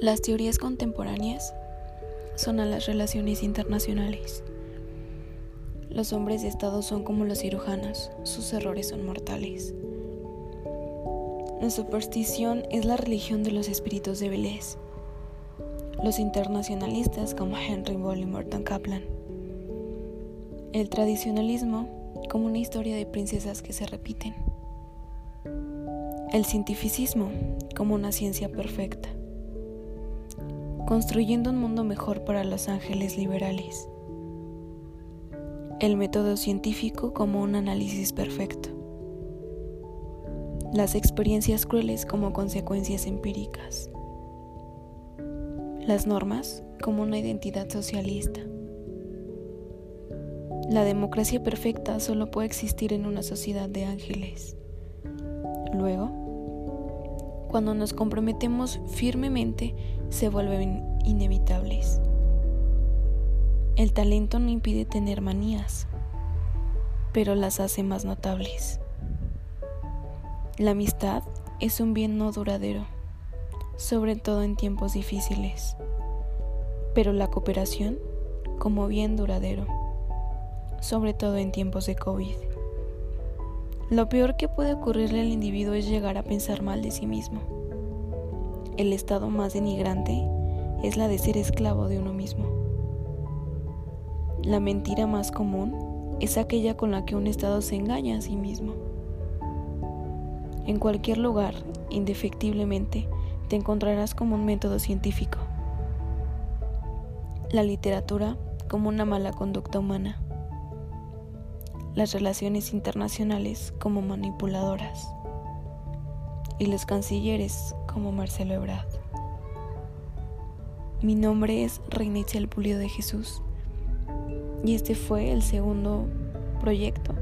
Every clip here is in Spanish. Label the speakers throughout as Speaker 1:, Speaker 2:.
Speaker 1: Las teorías contemporáneas son a las relaciones internacionales. Los hombres de Estado son como los cirujanos, sus errores son mortales. La superstición es la religión de los espíritus débiles. Los internacionalistas como Henry Boll y Morton Kaplan. El tradicionalismo como una historia de princesas que se repiten. El cientificismo como una ciencia perfecta construyendo un mundo mejor para los ángeles liberales. El método científico como un análisis perfecto. Las experiencias crueles como consecuencias empíricas. Las normas como una identidad socialista. La democracia perfecta solo puede existir en una sociedad de ángeles. Luego, cuando nos comprometemos firmemente, se vuelven inevitables. El talento no impide tener manías, pero las hace más notables. La amistad es un bien no duradero, sobre todo en tiempos difíciles, pero la cooperación como bien duradero, sobre todo en tiempos de COVID. Lo peor que puede ocurrirle al individuo es llegar a pensar mal de sí mismo. El estado más denigrante es la de ser esclavo de uno mismo. La mentira más común es aquella con la que un estado se engaña a sí mismo. En cualquier lugar, indefectiblemente, te encontrarás como un método científico. La literatura como una mala conducta humana las relaciones internacionales como manipuladoras y los cancilleres como Marcelo Ebrard. Mi nombre es Reina Itzel Pulido de Jesús y este fue el segundo proyecto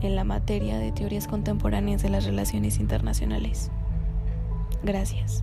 Speaker 1: en la materia de teorías contemporáneas de las relaciones internacionales. Gracias.